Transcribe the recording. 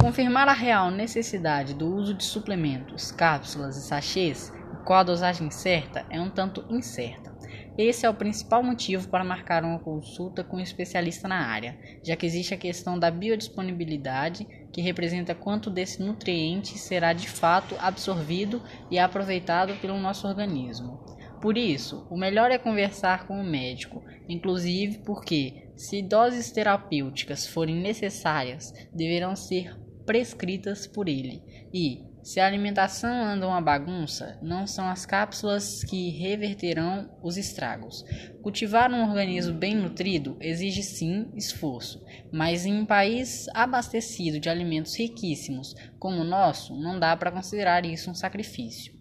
Confirmar a real necessidade do uso de suplementos, cápsulas e sachês, qual a dosagem certa, é um tanto incerta. Esse é o principal motivo para marcar uma consulta com um especialista na área, já que existe a questão da biodisponibilidade, que representa quanto desse nutriente será de fato absorvido e aproveitado pelo nosso organismo. Por isso, o melhor é conversar com o médico, inclusive porque, se doses terapêuticas forem necessárias, deverão ser prescritas por ele e, se a alimentação anda uma bagunça, não são as cápsulas que reverterão os estragos. Cultivar um organismo bem nutrido exige sim esforço, mas em um país abastecido de alimentos riquíssimos como o nosso, não dá para considerar isso um sacrifício.